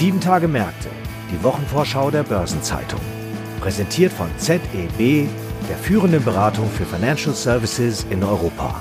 Sieben Tage Märkte, die Wochenvorschau der Börsenzeitung. Präsentiert von ZEB, der führenden Beratung für Financial Services in Europa.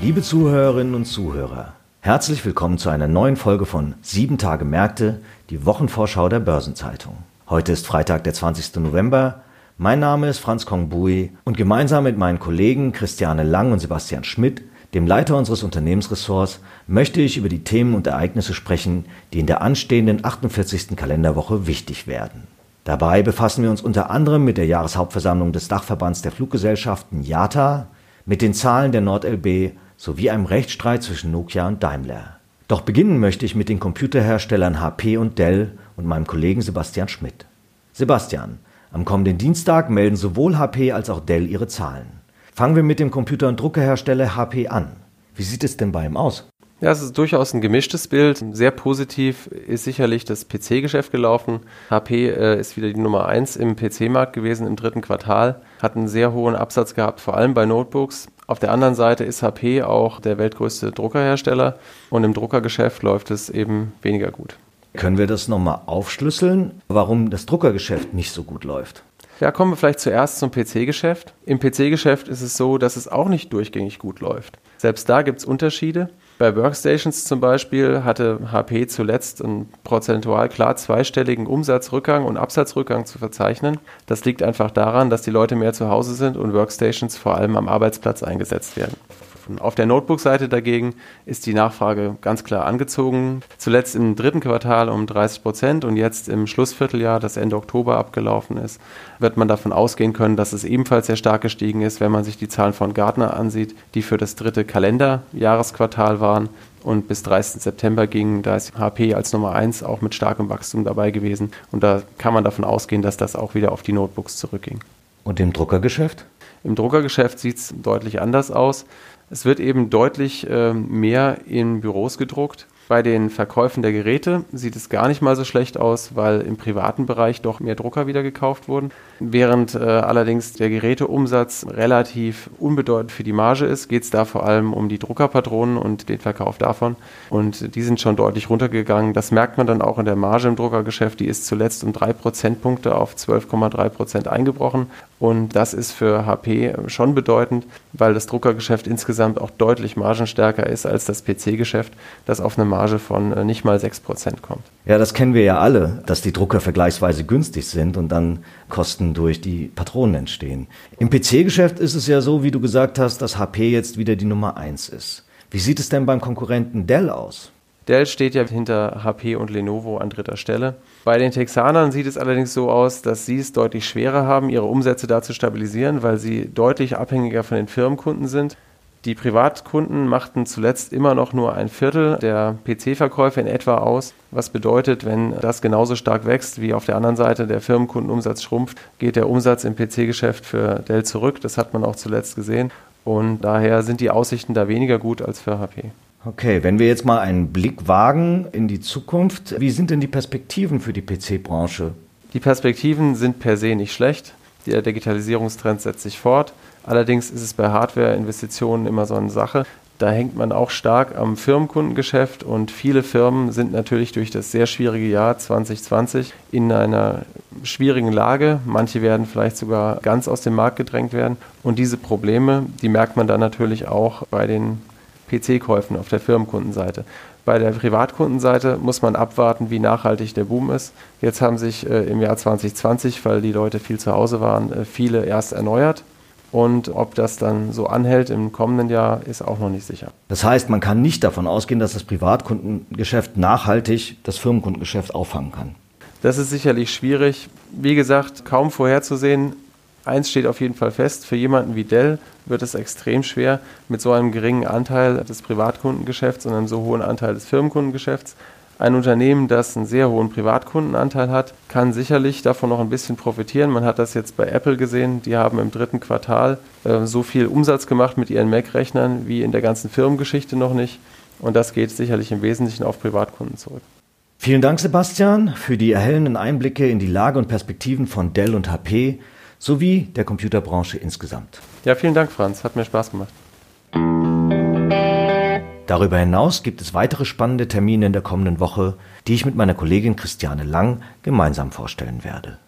Liebe Zuhörerinnen und Zuhörer, herzlich willkommen zu einer neuen Folge von Sieben Tage Märkte, die Wochenvorschau der Börsenzeitung. Heute ist Freitag, der 20. November. Mein Name ist Franz Kongbui und gemeinsam mit meinen Kollegen Christiane Lang und Sebastian Schmidt dem Leiter unseres Unternehmensressorts, möchte ich über die Themen und Ereignisse sprechen, die in der anstehenden 48. Kalenderwoche wichtig werden. Dabei befassen wir uns unter anderem mit der Jahreshauptversammlung des Dachverbands der Fluggesellschaften IATA, mit den Zahlen der NordLB sowie einem Rechtsstreit zwischen Nokia und Daimler. Doch beginnen möchte ich mit den Computerherstellern HP und Dell und meinem Kollegen Sebastian Schmidt. Sebastian, am kommenden Dienstag melden sowohl HP als auch Dell ihre Zahlen. Fangen wir mit dem Computer- und Druckerhersteller HP an. Wie sieht es denn bei ihm aus? Ja, es ist durchaus ein gemischtes Bild. Sehr positiv ist sicherlich das PC-Geschäft gelaufen. HP äh, ist wieder die Nummer 1 im PC-Markt gewesen im dritten Quartal, hat einen sehr hohen Absatz gehabt, vor allem bei Notebooks. Auf der anderen Seite ist HP auch der weltgrößte Druckerhersteller und im Druckergeschäft läuft es eben weniger gut. Können wir das nochmal aufschlüsseln, warum das Druckergeschäft nicht so gut läuft? Ja, kommen wir vielleicht zuerst zum PC-Geschäft. Im PC-Geschäft ist es so, dass es auch nicht durchgängig gut läuft. Selbst da gibt es Unterschiede. Bei Workstations zum Beispiel hatte HP zuletzt einen prozentual klar zweistelligen Umsatzrückgang und Absatzrückgang zu verzeichnen. Das liegt einfach daran, dass die Leute mehr zu Hause sind und Workstations vor allem am Arbeitsplatz eingesetzt werden. Auf der Notebook-Seite dagegen ist die Nachfrage ganz klar angezogen. Zuletzt im dritten Quartal um 30 Prozent und jetzt im Schlussvierteljahr, das Ende Oktober abgelaufen ist, wird man davon ausgehen können, dass es ebenfalls sehr stark gestiegen ist, wenn man sich die Zahlen von Gartner ansieht, die für das dritte Kalenderjahresquartal waren und bis 30. September gingen. Da ist HP als Nummer 1 auch mit starkem Wachstum dabei gewesen und da kann man davon ausgehen, dass das auch wieder auf die Notebooks zurückging. Und im Druckergeschäft? Im Druckergeschäft sieht es deutlich anders aus. Es wird eben deutlich äh, mehr in Büros gedruckt. Bei den Verkäufen der Geräte sieht es gar nicht mal so schlecht aus, weil im privaten Bereich doch mehr Drucker wieder gekauft wurden. Während äh, allerdings der Geräteumsatz relativ unbedeutend für die Marge ist, geht es da vor allem um die Druckerpatronen und den Verkauf davon. Und die sind schon deutlich runtergegangen. Das merkt man dann auch in der Marge im Druckergeschäft. Die ist zuletzt um drei Prozentpunkte auf 12,3 Prozent eingebrochen. Und das ist für HP schon bedeutend, weil das Druckergeschäft insgesamt auch deutlich margenstärker ist als das PC-Geschäft, das auf eine Marge von äh, nicht mal 6% kommt. Ja, das kennen wir ja alle, dass die Drucker vergleichsweise günstig sind und dann Kosten durch die Patronen entstehen. Im PC-Geschäft ist es ja so, wie du gesagt hast, dass HP jetzt wieder die Nummer 1 ist. Wie sieht es denn beim Konkurrenten Dell aus? Dell steht ja hinter HP und Lenovo an dritter Stelle. Bei den Texanern sieht es allerdings so aus, dass sie es deutlich schwerer haben, ihre Umsätze da zu stabilisieren, weil sie deutlich abhängiger von den Firmenkunden sind. Die Privatkunden machten zuletzt immer noch nur ein Viertel der PC-Verkäufe in etwa aus, was bedeutet, wenn das genauso stark wächst wie auf der anderen Seite der Firmenkundenumsatz schrumpft, geht der Umsatz im PC-Geschäft für Dell zurück. Das hat man auch zuletzt gesehen. Und daher sind die Aussichten da weniger gut als für HP. Okay, wenn wir jetzt mal einen Blick wagen in die Zukunft, wie sind denn die Perspektiven für die PC-Branche? Die Perspektiven sind per se nicht schlecht. Der Digitalisierungstrend setzt sich fort. Allerdings ist es bei Hardware-Investitionen immer so eine Sache. Da hängt man auch stark am Firmenkundengeschäft und viele Firmen sind natürlich durch das sehr schwierige Jahr 2020 in einer schwierigen Lage. Manche werden vielleicht sogar ganz aus dem Markt gedrängt werden. Und diese Probleme, die merkt man dann natürlich auch bei den PC-Käufen auf der Firmenkundenseite. Bei der Privatkundenseite muss man abwarten, wie nachhaltig der Boom ist. Jetzt haben sich äh, im Jahr 2020, weil die Leute viel zu Hause waren, äh, viele erst erneuert. Und ob das dann so anhält im kommenden Jahr, ist auch noch nicht sicher. Das heißt, man kann nicht davon ausgehen, dass das Privatkundengeschäft nachhaltig das Firmenkundengeschäft auffangen kann. Das ist sicherlich schwierig. Wie gesagt, kaum vorherzusehen. Eins steht auf jeden Fall fest, für jemanden wie Dell wird es extrem schwer, mit so einem geringen Anteil des Privatkundengeschäfts und einem so hohen Anteil des Firmenkundengeschäfts. Ein Unternehmen, das einen sehr hohen Privatkundenanteil hat, kann sicherlich davon noch ein bisschen profitieren. Man hat das jetzt bei Apple gesehen. Die haben im dritten Quartal äh, so viel Umsatz gemacht mit ihren Mac-Rechnern wie in der ganzen Firmengeschichte noch nicht. Und das geht sicherlich im Wesentlichen auf Privatkunden zurück. Vielen Dank, Sebastian, für die erhellenden Einblicke in die Lage und Perspektiven von Dell und HP sowie der Computerbranche insgesamt. Ja, vielen Dank, Franz. Hat mir Spaß gemacht. Darüber hinaus gibt es weitere spannende Termine in der kommenden Woche, die ich mit meiner Kollegin Christiane Lang gemeinsam vorstellen werde.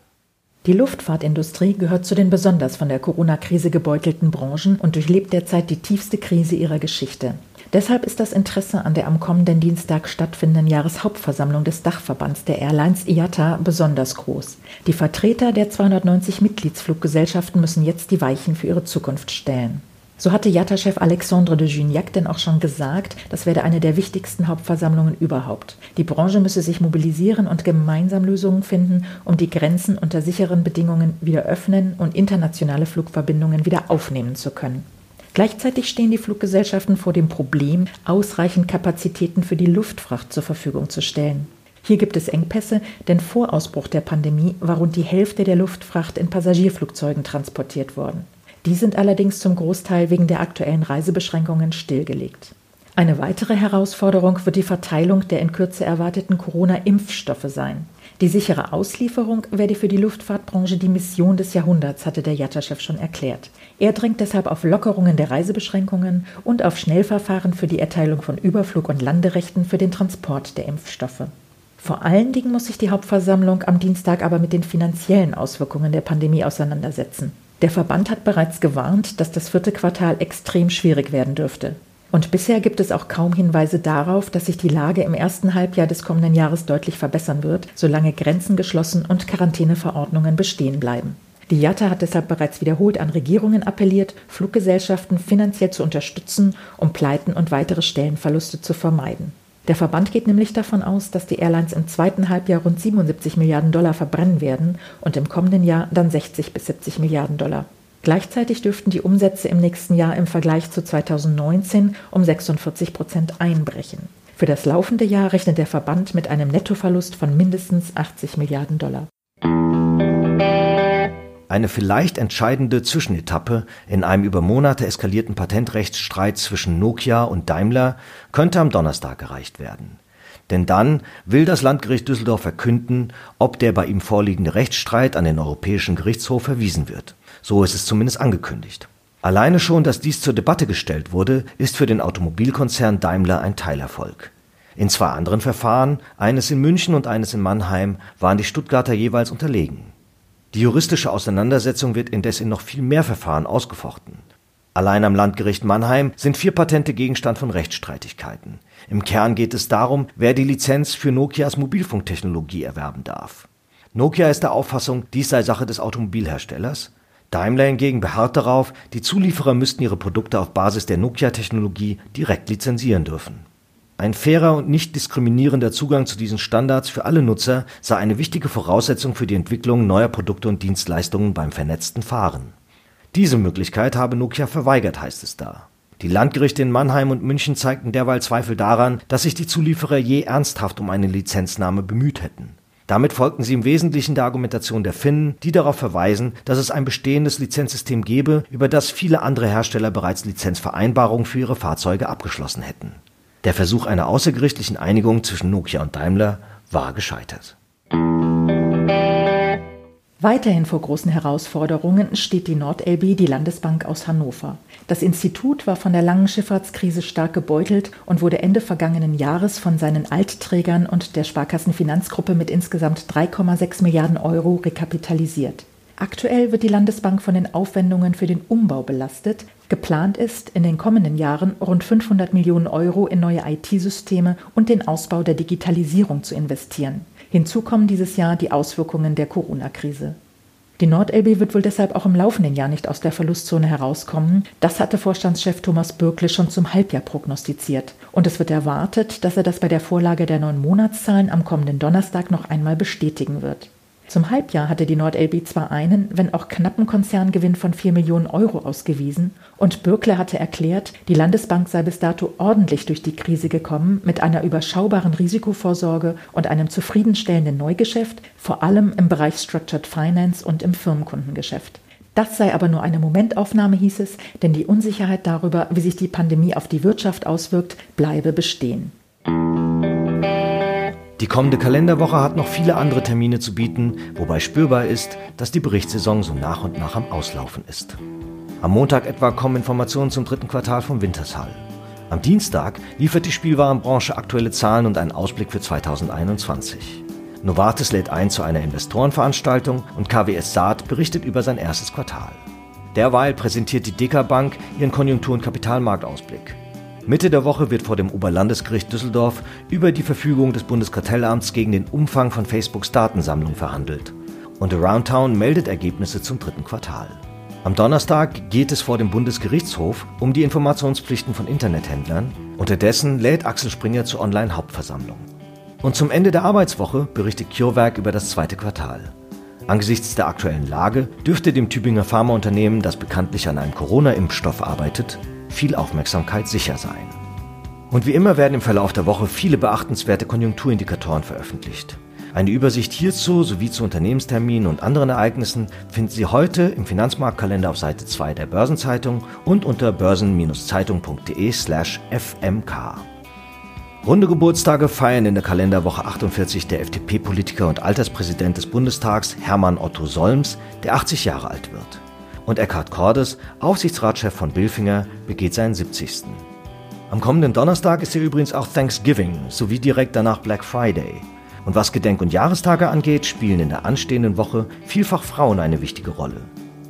Die Luftfahrtindustrie gehört zu den besonders von der Corona-Krise gebeutelten Branchen und durchlebt derzeit die tiefste Krise ihrer Geschichte. Deshalb ist das Interesse an der am kommenden Dienstag stattfindenden Jahreshauptversammlung des Dachverbands der Airlines IATA besonders groß. Die Vertreter der 290 Mitgliedsfluggesellschaften müssen jetzt die Weichen für ihre Zukunft stellen. So hatte IATA-Chef Alexandre de Juniac denn auch schon gesagt, das werde eine der wichtigsten Hauptversammlungen überhaupt. Die Branche müsse sich mobilisieren und gemeinsam Lösungen finden, um die Grenzen unter sicheren Bedingungen wieder öffnen und internationale Flugverbindungen wieder aufnehmen zu können. Gleichzeitig stehen die Fluggesellschaften vor dem Problem, ausreichend Kapazitäten für die Luftfracht zur Verfügung zu stellen. Hier gibt es Engpässe, denn vor Ausbruch der Pandemie war rund die Hälfte der Luftfracht in Passagierflugzeugen transportiert worden. Die sind allerdings zum Großteil wegen der aktuellen Reisebeschränkungen stillgelegt. Eine weitere Herausforderung wird die Verteilung der in Kürze erwarteten Corona-Impfstoffe sein. Die sichere Auslieferung werde für die Luftfahrtbranche die Mission des Jahrhunderts, hatte der Jatta-Chef schon erklärt. Er drängt deshalb auf Lockerungen der Reisebeschränkungen und auf Schnellverfahren für die Erteilung von Überflug- und Landerechten für den Transport der Impfstoffe. Vor allen Dingen muss sich die Hauptversammlung am Dienstag aber mit den finanziellen Auswirkungen der Pandemie auseinandersetzen. Der Verband hat bereits gewarnt, dass das vierte Quartal extrem schwierig werden dürfte. Und bisher gibt es auch kaum Hinweise darauf, dass sich die Lage im ersten Halbjahr des kommenden Jahres deutlich verbessern wird, solange Grenzen geschlossen und Quarantäneverordnungen bestehen bleiben. Die JATA hat deshalb bereits wiederholt an Regierungen appelliert, Fluggesellschaften finanziell zu unterstützen, um Pleiten und weitere Stellenverluste zu vermeiden. Der Verband geht nämlich davon aus, dass die Airlines im zweiten Halbjahr rund 77 Milliarden Dollar verbrennen werden und im kommenden Jahr dann 60 bis 70 Milliarden Dollar. Gleichzeitig dürften die Umsätze im nächsten Jahr im Vergleich zu 2019 um 46 Prozent einbrechen. Für das laufende Jahr rechnet der Verband mit einem Nettoverlust von mindestens 80 Milliarden Dollar. Eine vielleicht entscheidende Zwischenetappe in einem über Monate eskalierten Patentrechtsstreit zwischen Nokia und Daimler könnte am Donnerstag erreicht werden. Denn dann will das Landgericht Düsseldorf verkünden, ob der bei ihm vorliegende Rechtsstreit an den Europäischen Gerichtshof verwiesen wird. So ist es zumindest angekündigt. Alleine schon, dass dies zur Debatte gestellt wurde, ist für den Automobilkonzern Daimler ein Teilerfolg. In zwei anderen Verfahren, eines in München und eines in Mannheim, waren die Stuttgarter jeweils unterlegen. Die juristische Auseinandersetzung wird indes in noch viel mehr Verfahren ausgefochten. Allein am Landgericht Mannheim sind vier Patente Gegenstand von Rechtsstreitigkeiten. Im Kern geht es darum, wer die Lizenz für Nokias Mobilfunktechnologie erwerben darf. Nokia ist der Auffassung, dies sei Sache des Automobilherstellers. Daimler hingegen beharrt darauf, die Zulieferer müssten ihre Produkte auf Basis der Nokia-Technologie direkt lizenzieren dürfen ein fairer und nicht diskriminierender Zugang zu diesen Standards für alle Nutzer sei eine wichtige Voraussetzung für die Entwicklung neuer Produkte und Dienstleistungen beim vernetzten Fahren. Diese Möglichkeit habe Nokia verweigert, heißt es da. Die Landgerichte in Mannheim und München zeigten derweil Zweifel daran, dass sich die Zulieferer je ernsthaft um eine Lizenznahme bemüht hätten. Damit folgten sie im Wesentlichen der Argumentation der Finnen, die darauf verweisen, dass es ein bestehendes Lizenzsystem gebe, über das viele andere Hersteller bereits Lizenzvereinbarungen für ihre Fahrzeuge abgeschlossen hätten. Der Versuch einer außergerichtlichen Einigung zwischen Nokia und Daimler war gescheitert. Weiterhin vor großen Herausforderungen steht die NordLB, die Landesbank aus Hannover. Das Institut war von der langen Schifffahrtskrise stark gebeutelt und wurde Ende vergangenen Jahres von seinen Altträgern und der Sparkassenfinanzgruppe mit insgesamt 3,6 Milliarden Euro rekapitalisiert. Aktuell wird die Landesbank von den Aufwendungen für den Umbau belastet. Geplant ist, in den kommenden Jahren rund 500 Millionen Euro in neue IT-Systeme und den Ausbau der Digitalisierung zu investieren. Hinzu kommen dieses Jahr die Auswirkungen der Corona-Krise. Die NordLB wird wohl deshalb auch im laufenden Jahr nicht aus der Verlustzone herauskommen. Das hatte Vorstandschef Thomas Bürkle schon zum Halbjahr prognostiziert. Und es wird erwartet, dass er das bei der Vorlage der neuen Monatszahlen am kommenden Donnerstag noch einmal bestätigen wird. Zum Halbjahr hatte die NordLB zwar einen, wenn auch knappen Konzerngewinn von 4 Millionen Euro ausgewiesen und Bürkle hatte erklärt, die Landesbank sei bis dato ordentlich durch die Krise gekommen mit einer überschaubaren Risikovorsorge und einem zufriedenstellenden Neugeschäft, vor allem im Bereich Structured Finance und im Firmenkundengeschäft. Das sei aber nur eine Momentaufnahme, hieß es, denn die Unsicherheit darüber, wie sich die Pandemie auf die Wirtschaft auswirkt, bleibe bestehen. Die kommende Kalenderwoche hat noch viele andere Termine zu bieten, wobei spürbar ist, dass die Berichtssaison so nach und nach am Auslaufen ist. Am Montag etwa kommen Informationen zum dritten Quartal vom Wintershall. Am Dienstag liefert die Spielwarenbranche aktuelle Zahlen und einen Ausblick für 2021. Novartis lädt ein zu einer Investorenveranstaltung und KWS Saat berichtet über sein erstes Quartal. Derweil präsentiert die DK Bank ihren Konjunktur- und Kapitalmarktausblick. Mitte der Woche wird vor dem Oberlandesgericht Düsseldorf über die Verfügung des Bundeskartellamts gegen den Umfang von Facebooks Datensammlung verhandelt. Und Aroundtown meldet Ergebnisse zum dritten Quartal. Am Donnerstag geht es vor dem Bundesgerichtshof um die Informationspflichten von Internethändlern. Unterdessen lädt Axel Springer zur Online-Hauptversammlung. Und zum Ende der Arbeitswoche berichtet CureVac über das zweite Quartal. Angesichts der aktuellen Lage dürfte dem Tübinger Pharmaunternehmen, das bekanntlich an einem Corona-Impfstoff arbeitet, viel Aufmerksamkeit sicher sein. Und wie immer werden im Verlauf der Woche viele beachtenswerte Konjunkturindikatoren veröffentlicht. Eine Übersicht hierzu sowie zu Unternehmensterminen und anderen Ereignissen finden Sie heute im Finanzmarktkalender auf Seite 2 der Börsenzeitung und unter börsen-zeitung.de/fmk. Runde Geburtstage feiern in der Kalenderwoche 48 der FDP-Politiker und Alterspräsident des Bundestags Hermann Otto Solms, der 80 Jahre alt wird. Und Eckhard Cordes, Aufsichtsratschef von Bilfinger, begeht seinen 70. Am kommenden Donnerstag ist ja übrigens auch Thanksgiving sowie direkt danach Black Friday. Und was Gedenk- und Jahrestage angeht, spielen in der anstehenden Woche vielfach Frauen eine wichtige Rolle.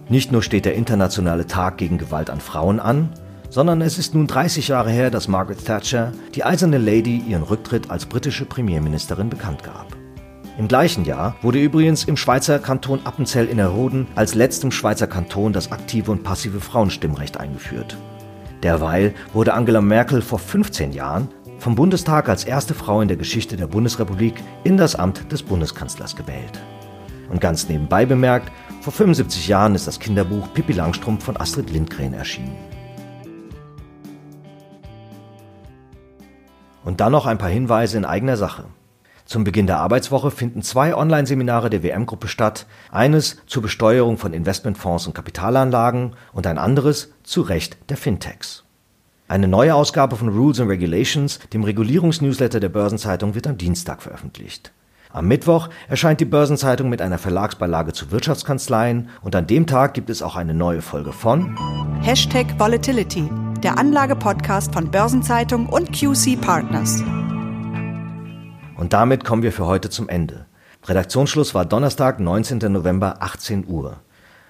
Nicht nur steht der internationale Tag gegen Gewalt an Frauen an, sondern es ist nun 30 Jahre her, dass Margaret Thatcher, die eiserne Lady, ihren Rücktritt als britische Premierministerin bekannt gab. Im gleichen Jahr wurde übrigens im Schweizer Kanton Appenzell Innerrhoden als letztem Schweizer Kanton das aktive und passive Frauenstimmrecht eingeführt. Derweil wurde Angela Merkel vor 15 Jahren vom Bundestag als erste Frau in der Geschichte der Bundesrepublik in das Amt des Bundeskanzlers gewählt. Und ganz nebenbei bemerkt, vor 75 Jahren ist das Kinderbuch Pippi Langstrumpf von Astrid Lindgren erschienen. Und dann noch ein paar Hinweise in eigener Sache. Zum Beginn der Arbeitswoche finden zwei Online-Seminare der WM-Gruppe statt, eines zur Besteuerung von Investmentfonds und Kapitalanlagen und ein anderes zu Recht der Fintechs. Eine neue Ausgabe von Rules and Regulations, dem Regulierungsnewsletter der Börsenzeitung, wird am Dienstag veröffentlicht. Am Mittwoch erscheint die Börsenzeitung mit einer Verlagsbeilage zu Wirtschaftskanzleien und an dem Tag gibt es auch eine neue Folge von Hashtag Volatility, der Anlage-Podcast von Börsenzeitung und QC Partners. Und damit kommen wir für heute zum Ende. Redaktionsschluss war Donnerstag, 19. November, 18 Uhr.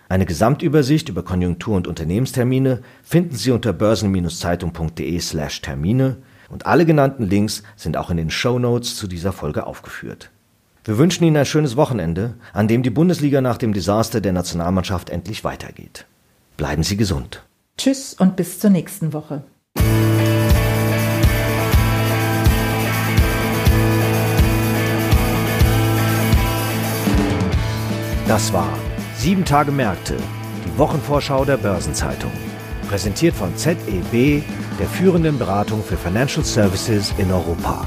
Eine Gesamtübersicht über Konjunktur- und Unternehmenstermine finden Sie unter börsen-zeitung.de/termine und alle genannten Links sind auch in den Show Notes zu dieser Folge aufgeführt. Wir wünschen Ihnen ein schönes Wochenende, an dem die Bundesliga nach dem Desaster der Nationalmannschaft endlich weitergeht. Bleiben Sie gesund. Tschüss und bis zur nächsten Woche. Das war Sieben Tage Märkte, die Wochenvorschau der Börsenzeitung. Präsentiert von ZEB, der führenden Beratung für Financial Services in Europa.